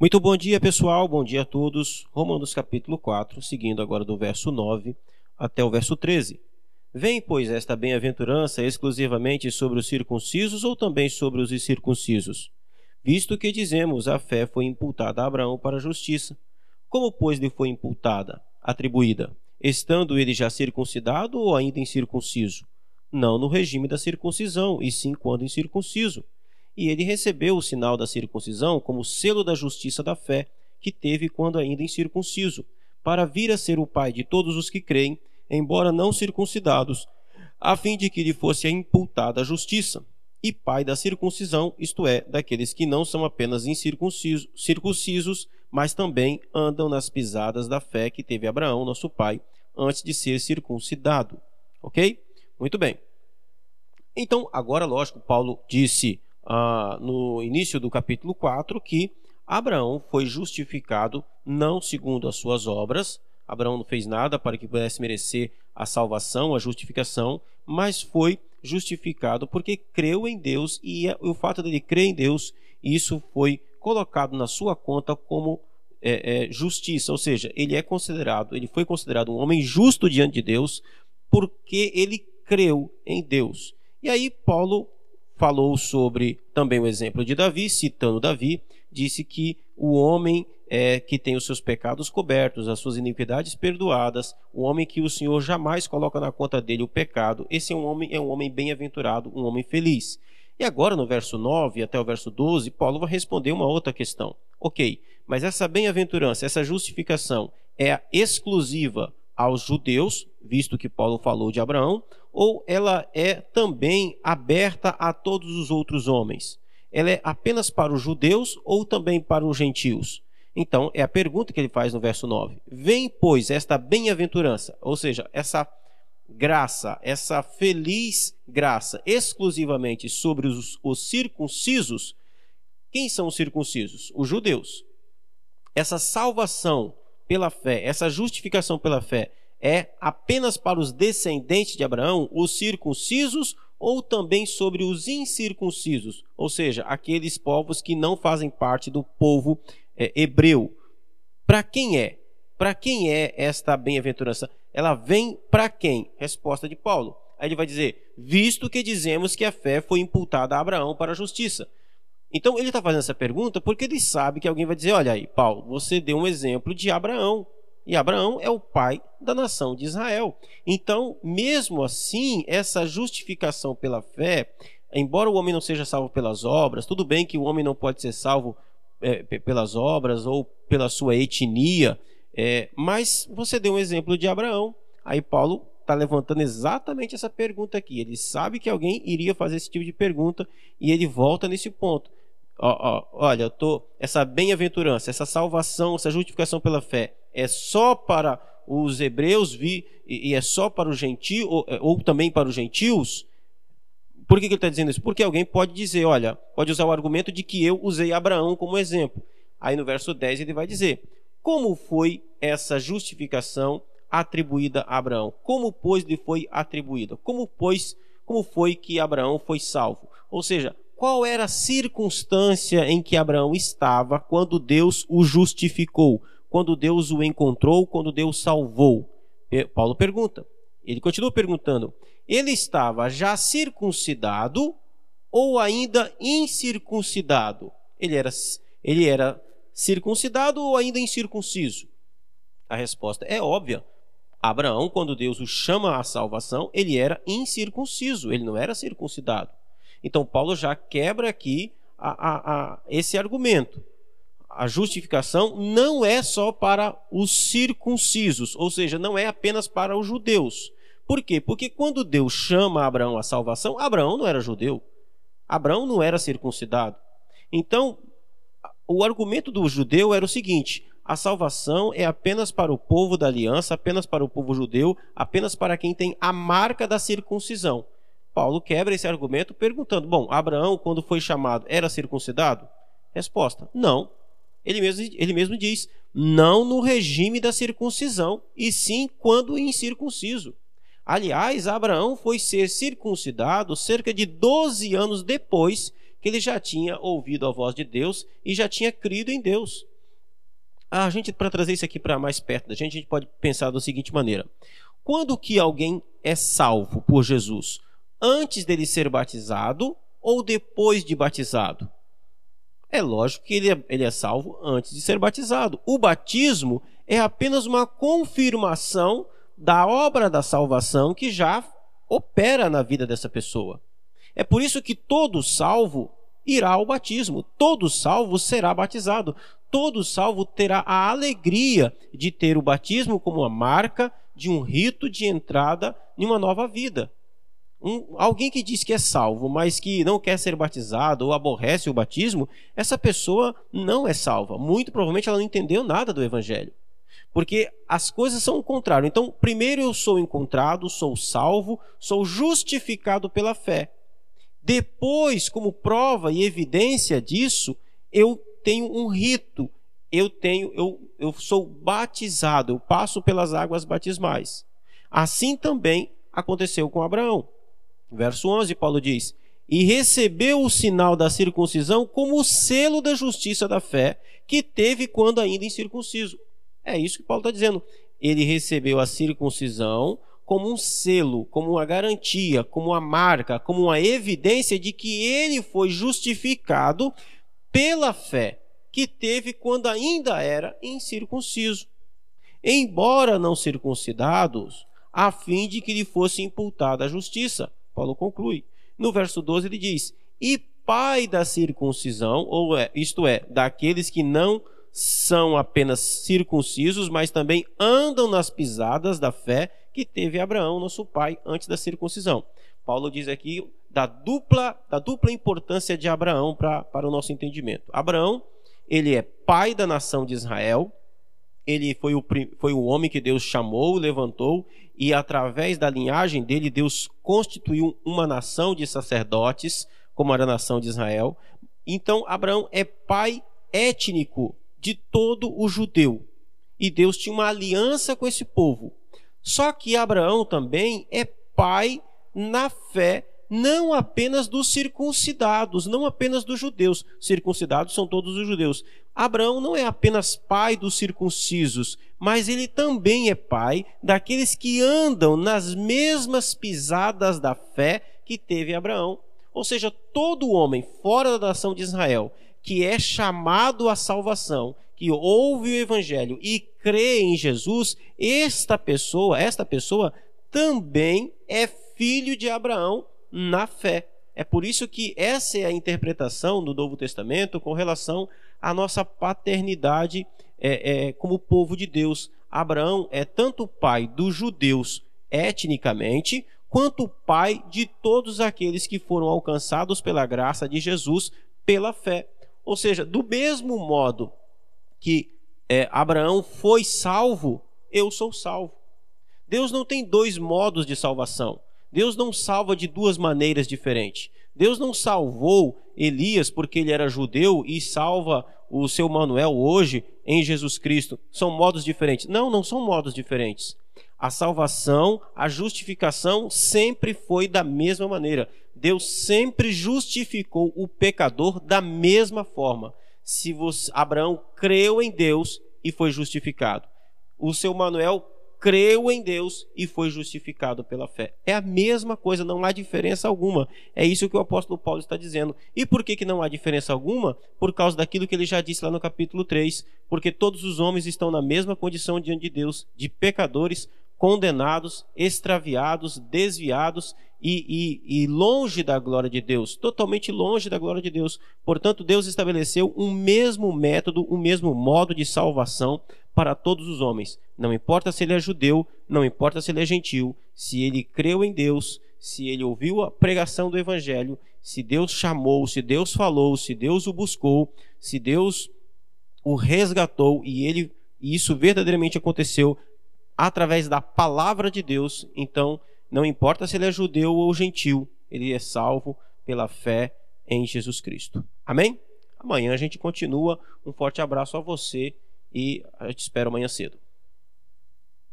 Muito bom dia, pessoal. Bom dia a todos. Romanos capítulo 4, seguindo agora do verso 9 até o verso 13. Vem, pois, esta bem-aventurança exclusivamente sobre os circuncisos ou também sobre os incircuncisos? Visto que dizemos a fé foi imputada a Abraão para a justiça. Como, pois, lhe foi imputada, atribuída? Estando ele já circuncidado ou ainda incircunciso? Não no regime da circuncisão, e sim quando incircunciso e ele recebeu o sinal da circuncisão como selo da justiça da fé que teve quando ainda incircunciso, para vir a ser o pai de todos os que creem, embora não circuncidados, a fim de que lhe fosse imputada a justiça, e pai da circuncisão, isto é, daqueles que não são apenas incircuncisos, circuncisos, mas também andam nas pisadas da fé que teve Abraão, nosso pai, antes de ser circuncidado. Ok? Muito bem. Então, agora, lógico, Paulo disse ah, no início do capítulo 4 que Abraão foi justificado não segundo as suas obras. Abraão não fez nada para que pudesse merecer a salvação, a justificação, mas foi justificado porque creu em Deus e o fato dele crer em Deus, isso foi colocado na sua conta como é, é, justiça, ou seja, ele é considerado, ele foi considerado um homem justo diante de Deus porque ele creu em Deus. E aí Paulo falou sobre também o exemplo de Davi, citando Davi, disse que o homem é, que tem os seus pecados cobertos, as suas iniquidades perdoadas, o homem que o Senhor jamais coloca na conta dele o pecado, esse é um homem é um homem bem-aventurado, um homem feliz. E agora no verso 9 até o verso 12, Paulo vai responder uma outra questão. OK, mas essa bem-aventurança, essa justificação é exclusiva aos judeus, visto que Paulo falou de Abraão, ou ela é também aberta a todos os outros homens? Ela é apenas para os judeus ou também para os gentios? Então, é a pergunta que ele faz no verso 9. Vem, pois, esta bem-aventurança, ou seja, essa graça, essa feliz graça, exclusivamente sobre os, os circuncisos. Quem são os circuncisos? Os judeus. Essa salvação pela fé, essa justificação pela fé, é apenas para os descendentes de Abraão, os circuncisos, ou também sobre os incircuncisos, ou seja, aqueles povos que não fazem parte do povo é, hebreu. Para quem é? Para quem é esta bem-aventurança? Ela vem para quem? Resposta de Paulo. Aí ele vai dizer: visto que dizemos que a fé foi imputada a Abraão para a justiça. Então ele está fazendo essa pergunta porque ele sabe que alguém vai dizer: olha aí, Paulo, você deu um exemplo de Abraão. E Abraão é o pai da nação de Israel. Então, mesmo assim, essa justificação pela fé, embora o homem não seja salvo pelas obras, tudo bem que o homem não pode ser salvo é, pelas obras ou pela sua etnia, é, mas você deu um exemplo de Abraão. Aí Paulo está levantando exatamente essa pergunta aqui. Ele sabe que alguém iria fazer esse tipo de pergunta e ele volta nesse ponto. Ó, ó, olha, eu tô, essa bem-aventurança, essa salvação, essa justificação pela fé é só para os hebreus vi, e, e é só para os gentios, ou, é, ou, também para os gentios? Por que, que ele está dizendo isso? Porque alguém pode dizer, olha, pode usar o argumento de que eu usei Abraão como exemplo. Aí no verso 10 ele vai dizer: Como foi essa justificação atribuída a Abraão? Como, pois, lhe foi atribuída? Como, pois, como foi que Abraão foi salvo? Ou seja, qual era a circunstância em que Abraão estava quando Deus o justificou, quando Deus o encontrou, quando Deus salvou? Paulo pergunta. Ele continua perguntando: ele estava já circuncidado ou ainda incircuncidado? Ele era, ele era circuncidado ou ainda incircunciso? A resposta é óbvia. Abraão, quando Deus o chama à salvação, ele era incircunciso, ele não era circuncidado. Então, Paulo já quebra aqui a, a, a, esse argumento. A justificação não é só para os circuncisos, ou seja, não é apenas para os judeus. Por quê? Porque quando Deus chama Abraão à salvação, Abraão não era judeu. Abraão não era circuncidado. Então, o argumento do judeu era o seguinte: a salvação é apenas para o povo da aliança, apenas para o povo judeu, apenas para quem tem a marca da circuncisão. Paulo quebra esse argumento perguntando: bom, Abraão, quando foi chamado, era circuncidado? Resposta: não. Ele mesmo, ele mesmo diz: não no regime da circuncisão, e sim quando incircunciso. Aliás, Abraão foi ser circuncidado cerca de 12 anos depois que ele já tinha ouvido a voz de Deus e já tinha crido em Deus. A gente, para trazer isso aqui para mais perto da gente, a gente pode pensar da seguinte maneira: quando que alguém é salvo por Jesus? Antes dele ser batizado ou depois de batizado? É lógico que ele é, ele é salvo antes de ser batizado. O batismo é apenas uma confirmação da obra da salvação que já opera na vida dessa pessoa. É por isso que todo salvo irá ao batismo, todo salvo será batizado, todo salvo terá a alegria de ter o batismo como uma marca de um rito de entrada em uma nova vida. Um, alguém que diz que é salvo, mas que não quer ser batizado ou aborrece o batismo, essa pessoa não é salva. Muito provavelmente ela não entendeu nada do evangelho. Porque as coisas são o contrário. Então, primeiro eu sou encontrado, sou salvo, sou justificado pela fé. Depois, como prova e evidência disso, eu tenho um rito, eu tenho, eu, eu sou batizado, eu passo pelas águas batismais. Assim também aconteceu com Abraão. Verso 11, Paulo diz: E recebeu o sinal da circuncisão como o selo da justiça da fé que teve quando ainda incircunciso. É isso que Paulo está dizendo. Ele recebeu a circuncisão como um selo, como uma garantia, como uma marca, como uma evidência de que ele foi justificado pela fé que teve quando ainda era incircunciso. Embora não circuncidados, a fim de que lhe fosse imputada a justiça. Paulo conclui. No verso 12 ele diz: E pai da circuncisão, ou é, isto é, daqueles que não são apenas circuncisos, mas também andam nas pisadas da fé que teve Abraão, nosso pai, antes da circuncisão. Paulo diz aqui da dupla, da dupla importância de Abraão pra, para o nosso entendimento. Abraão, ele é pai da nação de Israel, ele foi o, foi o homem que Deus chamou, levantou, e através da linhagem dele, Deus constituiu uma nação de sacerdotes, como era a nação de Israel. Então, Abraão é pai étnico de todo o judeu. E Deus tinha uma aliança com esse povo. Só que Abraão também é pai na fé não apenas dos circuncidados, não apenas dos judeus. Circuncidados são todos os judeus. Abraão não é apenas pai dos circuncisos, mas ele também é pai daqueles que andam nas mesmas pisadas da fé que teve Abraão. Ou seja, todo homem fora da nação de Israel que é chamado à salvação, que ouve o evangelho e crê em Jesus, esta pessoa, esta pessoa também é filho de Abraão na fé. É por isso que essa é a interpretação do Novo Testamento com relação à nossa paternidade é, é, como povo de Deus. Abraão é tanto pai dos judeus etnicamente, quanto pai de todos aqueles que foram alcançados pela graça de Jesus pela fé. Ou seja, do mesmo modo que é, Abraão foi salvo, eu sou salvo. Deus não tem dois modos de salvação. Deus não salva de duas maneiras diferentes. Deus não salvou Elias porque ele era judeu e salva o seu Manuel hoje em Jesus Cristo. São modos diferentes. Não, não são modos diferentes. A salvação, a justificação sempre foi da mesma maneira. Deus sempre justificou o pecador da mesma forma. Se você, Abraão creu em Deus e foi justificado. O seu Manuel creu em Deus e foi justificado pela fé. É a mesma coisa, não há diferença alguma. É isso que o apóstolo Paulo está dizendo. E por que, que não há diferença alguma? Por causa daquilo que ele já disse lá no capítulo 3. Porque todos os homens estão na mesma condição diante de Deus, de pecadores, condenados, extraviados, desviados e, e, e, longe da glória de Deus, totalmente longe da glória de Deus. Portanto, Deus estabeleceu um mesmo método, um mesmo modo de salvação para todos os homens. Não importa se ele é judeu, não importa se ele é gentil, se ele creu em Deus, se ele ouviu a pregação do evangelho, se Deus chamou, se Deus falou, se Deus o buscou, se Deus o resgatou e ele e isso verdadeiramente aconteceu através da palavra de Deus, então não importa se ele é judeu ou gentil, ele é salvo pela fé em Jesus Cristo. Amém? Amanhã a gente continua. Um forte abraço a você e a gente espera amanhã cedo.